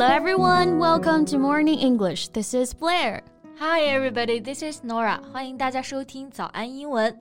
Hello, everyone. Welcome to Morning English. This is Blair. Hi, everybody. This is Norah. 欢迎大家收听早安英文。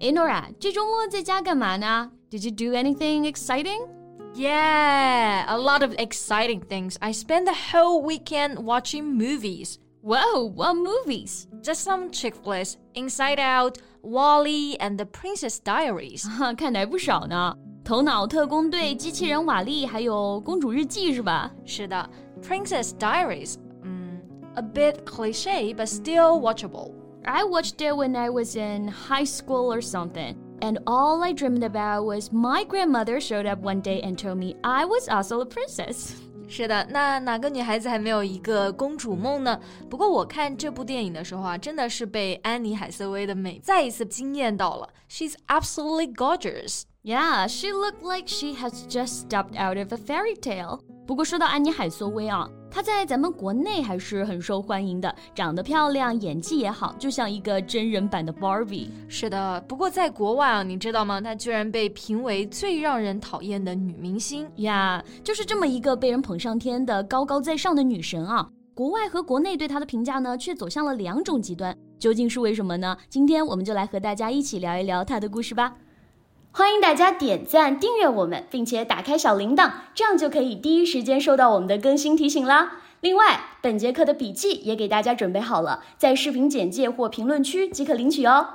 哎，Norah，这周末在家干嘛呢？Did you do anything exciting? Yeah, a lot of exciting things. I spent the whole weekend watching movies. Whoa, what movies? Just some chick flicks, Inside Out, WALL-E, and The Princess Diaries. 看来不少呢。头脑特工队、机器人瓦力，还有公主日记是吧？是的，Princess Diaries，嗯，a bit cliche but still watchable. I watched it when I was in high school or something. And all I dreamed about was my grandmother showed up one day and told me I was also a princess. 是的，那哪个女孩子还没有一个公主梦呢？不过我看这部电影的时候啊，真的是被安妮海瑟薇的美再一次惊艳到了。She's absolutely gorgeous. Yeah, she looked like she has just stepped out of a fairy tale. 不过说到安妮海瑟薇啊，她在咱们国内还是很受欢迎的，长得漂亮，演技也好，就像一个真人版的 Barbie。是的，不过在国外啊，你知道吗？她居然被评为最让人讨厌的女明星呀！就是这么一个被人捧上天的高高在上的女神啊，国外和国内对她的评价呢，却走向了两种极端。究竟是为什么呢？今天我们就来和大家一起聊一聊她的故事吧。欢迎大家点赞、订阅我们，并且打开小铃铛，这样就可以第一时间收到我们的更新提醒啦。另外，本节课的笔记也给大家准备好了，在视频简介或评论区即可领取哦。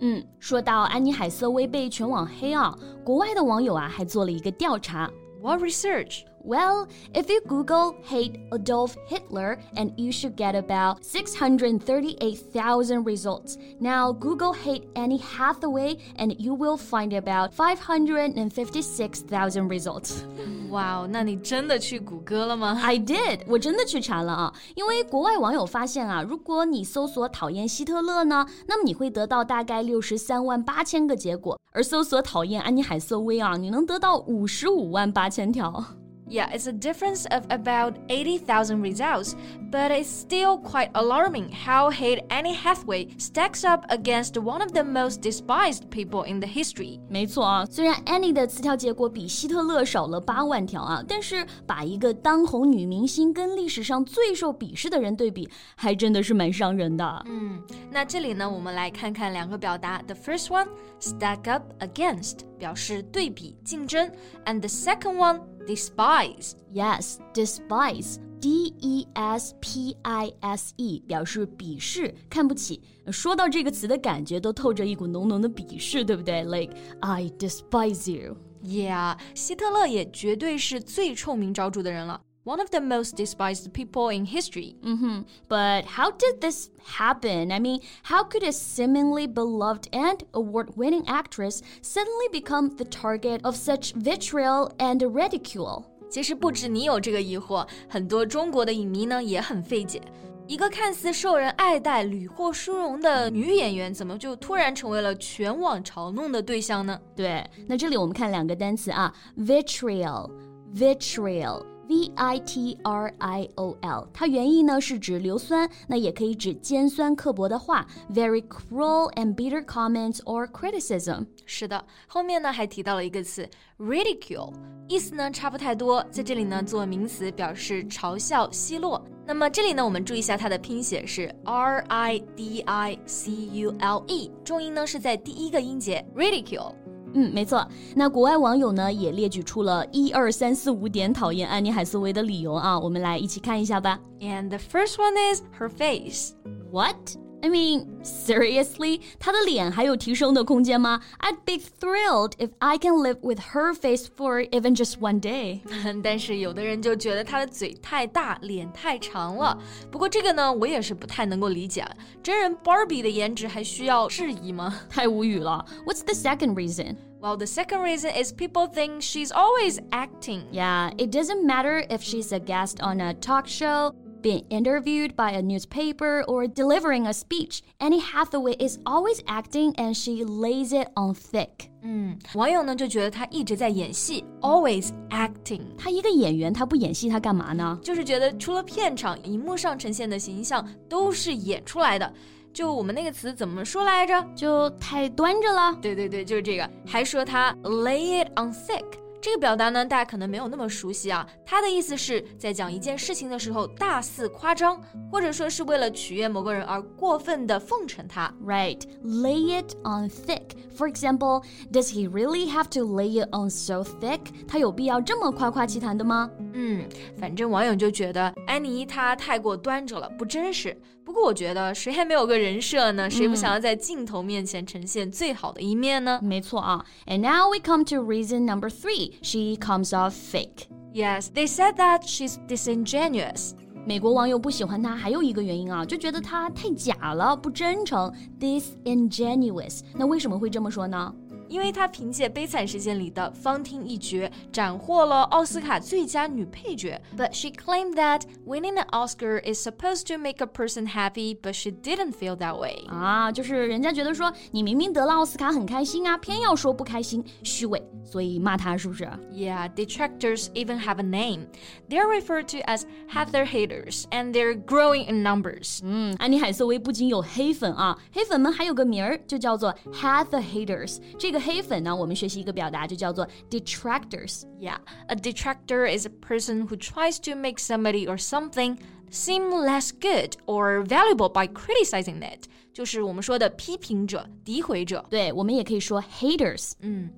嗯，说到安妮海瑟薇被全网黑啊，国外的网友啊还做了一个调查。What research? Well, if you Google hate Adolf Hitler, and you should get about 638,000 results. Now, Google hate Annie Hathaway, and you will find about 556,000 results. 哇，那你真的去谷歌了吗？I did，我真的去查了啊。因为国外网友发现啊，如果你搜索讨厌希特勒呢，那么你会得到大概六十三万八千个结果；而搜索讨厌安妮海瑟薇啊，你能得到五十五万八千条。 Yeah, it's a difference of about 80,000 results, but it's still quite alarming how hate Annie Hathaway stacks up against one of the most despised people in the history. 没错啊，虽然 Annie 的词条结果比希特勒少了八万条啊，但是把一个当红女明星跟历史上最受鄙视的人对比，还真的是蛮伤人的。嗯，那这里呢，我们来看看两个表达。The first one, stack up against， 表示对比、竞争，and the second one despise. Yes, despise. D E S P I S E 表示鄙视、看不起。说到这个词的感觉，都透着一股浓浓的鄙视，对不对？Like I despise you. Yeah，希特勒也绝对是最臭名昭著的人了。one of the most despised people in history. Mm-hmm. But how did this happen? I mean, how could a seemingly beloved and award winning actress suddenly become the target of such vitriol and ridicule? 其实不止你有这个疑惑，很多中国的影迷呢也很费解。一个看似受人爱戴、屡获殊荣的女演员，怎么就突然成为了全网嘲弄的对象呢？对，那这里我们看两个单词啊，vitriol，vitriol。 V I T R I O L，它原意呢是指硫酸，那也可以指尖酸刻薄的话，very cruel and bitter comments or criticism。是的，后面呢还提到了一个词 ridicule，意思呢差不太多，在这里呢做名词表示嘲笑、奚落。那么这里呢我们注意一下它的拼写是 R I D I C U L E，重音呢是在第一个音节 ridicule。嗯，没错。那国外网友呢也列举出了一二三四五点讨厌安妮海瑟薇的理由啊，我们来一起看一下吧。And the first one is her face. What? I mean, seriously? 她的脸还有提升的空间吗？I'd be thrilled if I can live with her face for even just one day. 但是有的人就觉得她的嘴太大，脸太长了。不过这个呢，我也是不太能够理解。真人 Barbie 的颜值还需要质疑吗？太无语了。What's the second reason? Well, the second reason is people think she's always acting. Yeah, it doesn't matter if she's a guest on a talk show being interviewed by a newspaper, or delivering a speech, Annie Hathaway is always acting and she lays it on thick. 嗯，网友呢就觉得她一直在演戏，always acting。她一个演员，她不演戏，她干嘛呢？就是觉得除了片场，荧幕上呈现的形象都是演出来的。就我们那个词怎么说来着？就太端着了。对对对，就是这个。还说她 lay it on thick。 这个表达呢，大家可能没有那么熟悉啊。它的意思是在讲一件事情的时候大肆夸张，或者说是为了取悦某个人而过分的奉承他。Right, lay it on thick. For example, does he really have to lay it on so thick? 他有必要这么夸夸其谈的吗？嗯，反正网友就觉得安妮她太过端着了，不真实。不过我觉得谁还没有个人设呢？谁不想要在镜头面前呈现最好的一面呢？没错啊。And now we come to reason number three. She comes off fake. Yes, they said that she's disingenuous. 美国网友不喜欢她还有一个原因啊，就觉得她太假了，不真诚，disingenuous。那为什么会这么说呢？因为她凭借《悲惨世界》里的芳汀一角斩获了奥斯卡最佳女配角。But she claimed that winning an Oscar is supposed to make a person happy, but she didn't feel that way. way。啊，就是人家觉得说你明明得了奥斯卡很开心啊，偏要说不开心，虚伪，所以骂她是不是？Yeah, detractors even have a name. They're referred to as Hathahaters, and they're growing in numbers. 嗯，安妮海瑟薇不仅有黑粉啊，黑粉们还有个名儿就叫做 Hathahaters。这个黑粉呢，我们学习一个表达，就叫做 detractors。Yeah, a detractor is a person who tries to make somebody or something seem less good or valuable by criticizing it. 就是我们说的批评者、诋毁者。对，我们也可以说 haters。嗯，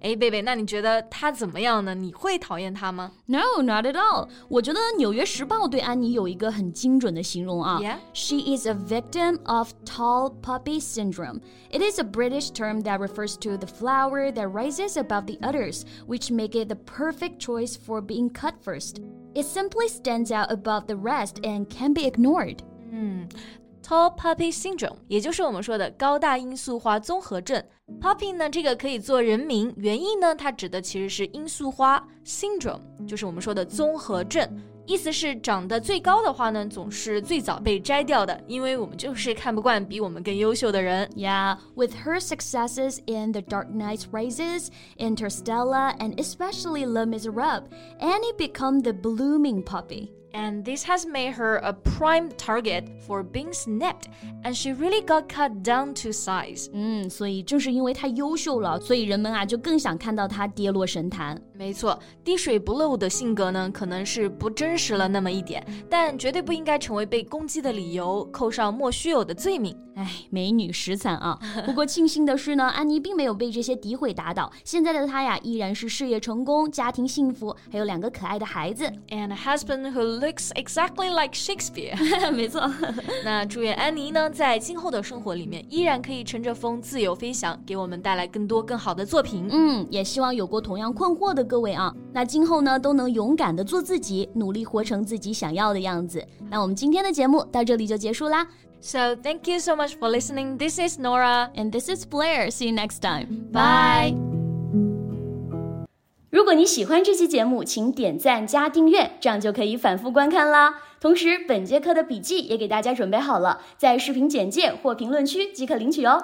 哎，贝贝，那你觉得他怎么样呢？你会讨厌他吗？No, not at all。我觉得《纽约时报》对安妮有一个很精准的形容啊。Yeah. She is a victim of tall puppy syndrome. It is a British term that refers to the flower that rises above the others, which make it the perfect choice for being cut first. It simply stands out above the rest and can be ignored. 嗯 Tall Poppy Syndrome，也就是我们说的高大罂粟花综合症。Poppy 呢，这个可以做人名，原意呢，它指的其实是罂粟花 syndrome，就是我们说的综合症。意思是长得最高的话呢，总是最早被摘掉的，因为我们就是看不惯比我们更优秀的人。Yeah, with her successes in The Dark Knight Rises, Interstellar, and especially Les Misérables, Annie became the blooming poppy. and this has made her a prime target for being snapped, and she really got cut down to size. 嗯，所以正是因为她优秀了，所以人们啊就更想看到她跌落神坛。没错，滴水不漏的性格呢，可能是不真实了那么一点，但绝对不应该成为被攻击的理由，扣上莫须有的罪名。哎，美女实惨啊！不过庆幸的是呢，安妮并没有被这些诋毁打倒。现在的她呀，依然是事业成功、家庭幸福，还有两个可爱的孩子，and a husband who looks exactly like Shakespeare。没错。那祝愿安妮呢，在今后的生活里面，依然可以乘着风自由飞翔，给我们带来更多更好的作品。嗯，也希望有过同样困惑的各位啊，那今后呢都能勇敢的做自己，努力活成自己想要的样子。那我们今天的节目到这里就结束啦。So thank you so much for listening. This is Norah and this is Blair. See you next time. Bye. 如果你喜欢这期节目，请点赞加订阅，这样就可以反复观看啦。同时，本节课的笔记也给大家准备好了，在视频简介或评论区即可领取哦。